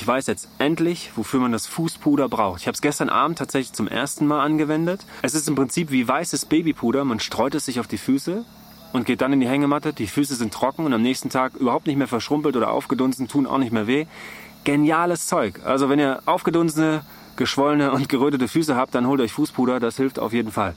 ich weiß jetzt endlich, wofür man das Fußpuder braucht. Ich habe es gestern Abend tatsächlich zum ersten Mal angewendet. Es ist im Prinzip wie weißes Babypuder. Man streut es sich auf die Füße und geht dann in die Hängematte. Die Füße sind trocken und am nächsten Tag überhaupt nicht mehr verschrumpelt oder aufgedunsen, tun auch nicht mehr weh. Geniales Zeug. Also wenn ihr aufgedunsene, geschwollene und gerötete Füße habt, dann holt euch Fußpuder. Das hilft auf jeden Fall.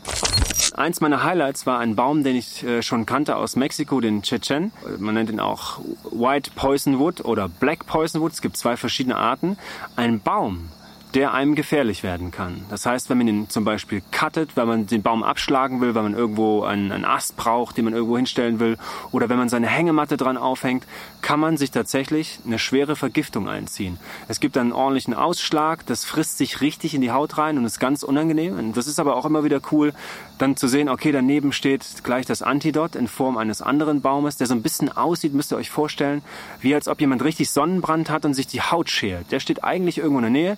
Eins meiner Highlights war ein Baum, den ich äh, schon kannte aus Mexiko, den Chechen. Man nennt ihn auch White Poison Wood oder Black Poison Wood. Es gibt zwei verschiedene Arten. Ein Baum, der einem gefährlich werden kann. Das heißt, wenn man ihn zum Beispiel cuttet, wenn man den Baum abschlagen will, weil man irgendwo einen, einen Ast braucht, den man irgendwo hinstellen will, oder wenn man seine Hängematte dran aufhängt, kann man sich tatsächlich eine schwere Vergiftung einziehen. Es gibt einen ordentlichen Ausschlag, das frisst sich richtig in die Haut rein und ist ganz unangenehm. Und das ist aber auch immer wieder cool, dann zu sehen, okay, daneben steht gleich das Antidot in Form eines anderen Baumes, der so ein bisschen aussieht, müsst ihr euch vorstellen, wie als ob jemand richtig Sonnenbrand hat und sich die Haut schält. Der steht eigentlich irgendwo in der Nähe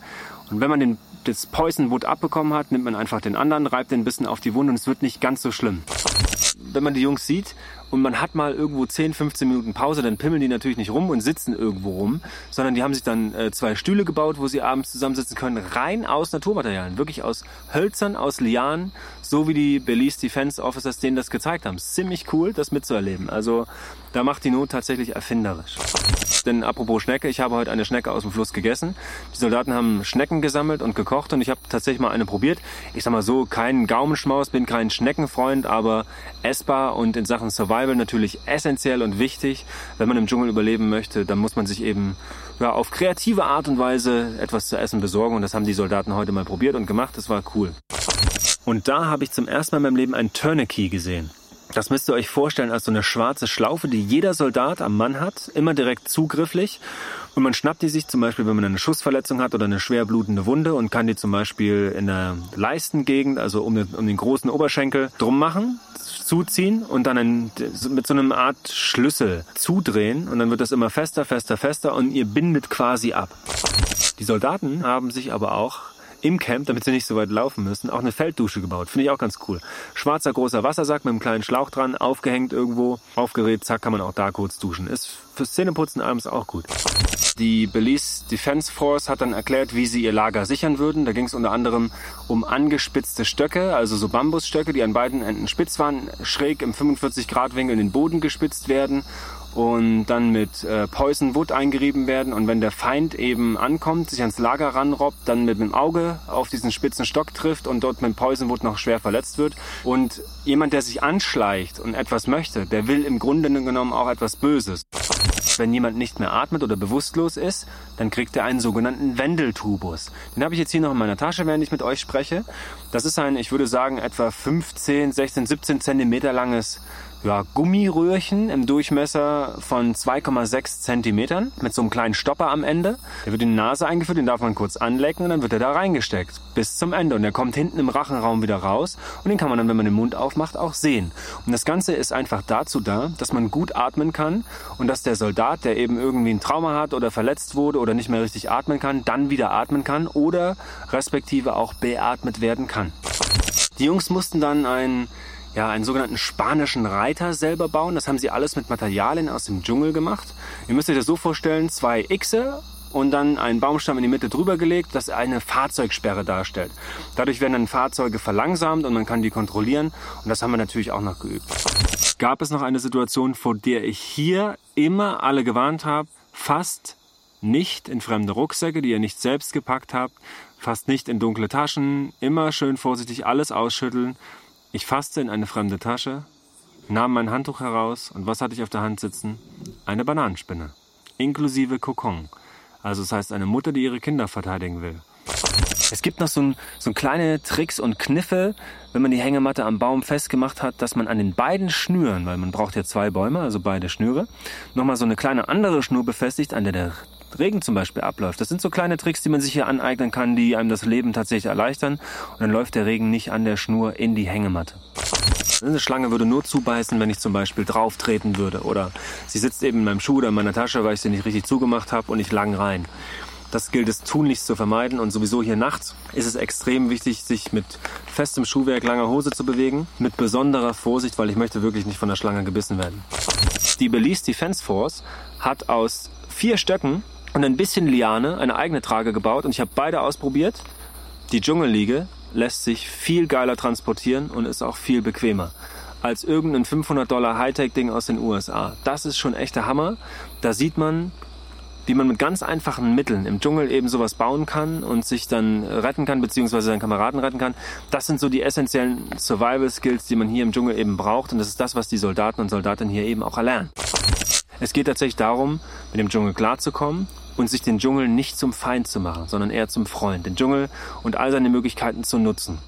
und wenn man den, das Poison Wood abbekommen hat, nimmt man einfach den anderen, reibt den ein bisschen auf die Wunde und es wird nicht ganz so schlimm. Wenn man die Jungs sieht und man hat mal irgendwo 10, 15 Minuten Pause, dann pimmeln die natürlich nicht rum und sitzen irgendwo rum, sondern die haben sich dann äh, zwei Stühle gebaut, wo sie abends zusammensitzen können, rein aus Naturmaterialien, wirklich aus Hölzern, aus Lianen, so wie die Belize Defense Officers denen das gezeigt haben. Ziemlich cool, das mitzuerleben. Also da macht die Not tatsächlich erfinderisch. Denn apropos Schnecke, ich habe heute eine Schnecke aus dem Fluss gegessen. Die Soldaten haben Schnecken gesammelt und gekocht und ich habe tatsächlich mal eine probiert. Ich sag mal so, kein Gaumenschmaus, bin kein Schneckenfreund, aber essbar und in Sachen Survival natürlich essentiell und wichtig. Wenn man im Dschungel überleben möchte, dann muss man sich eben ja, auf kreative Art und Weise etwas zu essen besorgen und das haben die Soldaten heute mal probiert und gemacht. Das war cool. Und da habe ich zum ersten Mal in meinem Leben ein Tourniquet gesehen. Das müsst ihr euch vorstellen als so eine schwarze Schlaufe, die jeder Soldat am Mann hat, immer direkt zugrifflich. Und man schnappt die sich zum Beispiel, wenn man eine Schussverletzung hat oder eine schwer blutende Wunde und kann die zum Beispiel in der Leistengegend, also um den, um den großen Oberschenkel drum machen, zuziehen und dann ein, mit so einer Art Schlüssel zudrehen und dann wird das immer fester, fester, fester und ihr bindet quasi ab. Die Soldaten haben sich aber auch im Camp, damit sie nicht so weit laufen müssen, auch eine Felddusche gebaut. Finde ich auch ganz cool. Schwarzer großer Wassersack mit einem kleinen Schlauch dran, aufgehängt irgendwo, aufgerät, zack, kann man auch da kurz duschen. Ist fürs Zähneputzen abends auch gut. Die Belize Defense Force hat dann erklärt, wie sie ihr Lager sichern würden. Da ging es unter anderem um angespitzte Stöcke, also so Bambusstöcke, die an beiden Enden spitz waren, schräg im 45 Grad Winkel in den Boden gespitzt werden und dann mit äh, Poison Wood eingerieben werden. Und wenn der Feind eben ankommt, sich ans Lager ranrobbt, dann mit dem Auge auf diesen spitzen Stock trifft und dort mit Poison Wood noch schwer verletzt wird. Und jemand, der sich anschleicht und etwas möchte, der will im Grunde genommen auch etwas Böses. Wenn jemand nicht mehr atmet oder bewusstlos ist, dann kriegt er einen sogenannten Wendeltubus. Den habe ich jetzt hier noch in meiner Tasche, während ich mit euch spreche. Das ist ein, ich würde sagen, etwa 15, 16, 17 Zentimeter langes ja, Gummiröhrchen im Durchmesser von 2,6 Zentimetern mit so einem kleinen Stopper am Ende. Der wird in die Nase eingeführt, den darf man kurz anlecken und dann wird er da reingesteckt bis zum Ende. Und der kommt hinten im Rachenraum wieder raus und den kann man dann, wenn man den Mund aufmacht, auch sehen. Und das Ganze ist einfach dazu da, dass man gut atmen kann und dass der Soldat, der eben irgendwie ein Trauma hat oder verletzt wurde oder nicht mehr richtig atmen kann, dann wieder atmen kann oder respektive auch beatmet werden kann. Die Jungs mussten dann ein ja, einen sogenannten spanischen Reiter selber bauen. Das haben sie alles mit Materialien aus dem Dschungel gemacht. Ihr müsst euch das so vorstellen, zwei Xe und dann einen Baumstamm in die Mitte drüber gelegt, das eine Fahrzeugsperre darstellt. Dadurch werden dann Fahrzeuge verlangsamt und man kann die kontrollieren und das haben wir natürlich auch noch geübt. Gab es noch eine Situation, vor der ich hier immer alle gewarnt habe, fast nicht in fremde Rucksäcke, die ihr nicht selbst gepackt habt, fast nicht in dunkle Taschen, immer schön vorsichtig alles ausschütteln ich fasste in eine fremde Tasche, nahm mein Handtuch heraus und was hatte ich auf der Hand sitzen? Eine Bananenspinne, inklusive Kokon. Also das heißt eine Mutter, die ihre Kinder verteidigen will. Es gibt noch so, ein, so kleine Tricks und Kniffe, wenn man die Hängematte am Baum festgemacht hat, dass man an den beiden Schnüren, weil man braucht ja zwei Bäume, also beide Schnüre, nochmal so eine kleine andere Schnur befestigt, an der der Regen zum Beispiel abläuft. Das sind so kleine Tricks, die man sich hier aneignen kann, die einem das Leben tatsächlich erleichtern. Und dann läuft der Regen nicht an der Schnur in die Hängematte. Eine Schlange würde nur zubeißen, wenn ich zum Beispiel drauf treten würde. Oder sie sitzt eben in meinem Schuh oder in meiner Tasche, weil ich sie nicht richtig zugemacht habe und ich lang rein. Das gilt es tunlichst zu vermeiden und sowieso hier nachts ist es extrem wichtig, sich mit festem Schuhwerk, langer Hose zu bewegen. Mit besonderer Vorsicht, weil ich möchte wirklich nicht von der Schlange gebissen werden. Die Belize Defense Force hat aus vier Stöcken und ein bisschen Liane, eine eigene Trage gebaut und ich habe beide ausprobiert. Die Dschungelliege lässt sich viel geiler transportieren und ist auch viel bequemer als irgendein 500 Dollar Hightech-Ding aus den USA. Das ist schon echter Hammer. Da sieht man, wie man mit ganz einfachen Mitteln im Dschungel eben sowas bauen kann und sich dann retten kann, beziehungsweise seinen Kameraden retten kann. Das sind so die essentiellen Survival-Skills, die man hier im Dschungel eben braucht. Und das ist das, was die Soldaten und Soldatinnen hier eben auch erlernen. Es geht tatsächlich darum, mit dem Dschungel klarzukommen und sich den Dschungel nicht zum Feind zu machen, sondern eher zum Freund. Den Dschungel und all seine Möglichkeiten zu nutzen.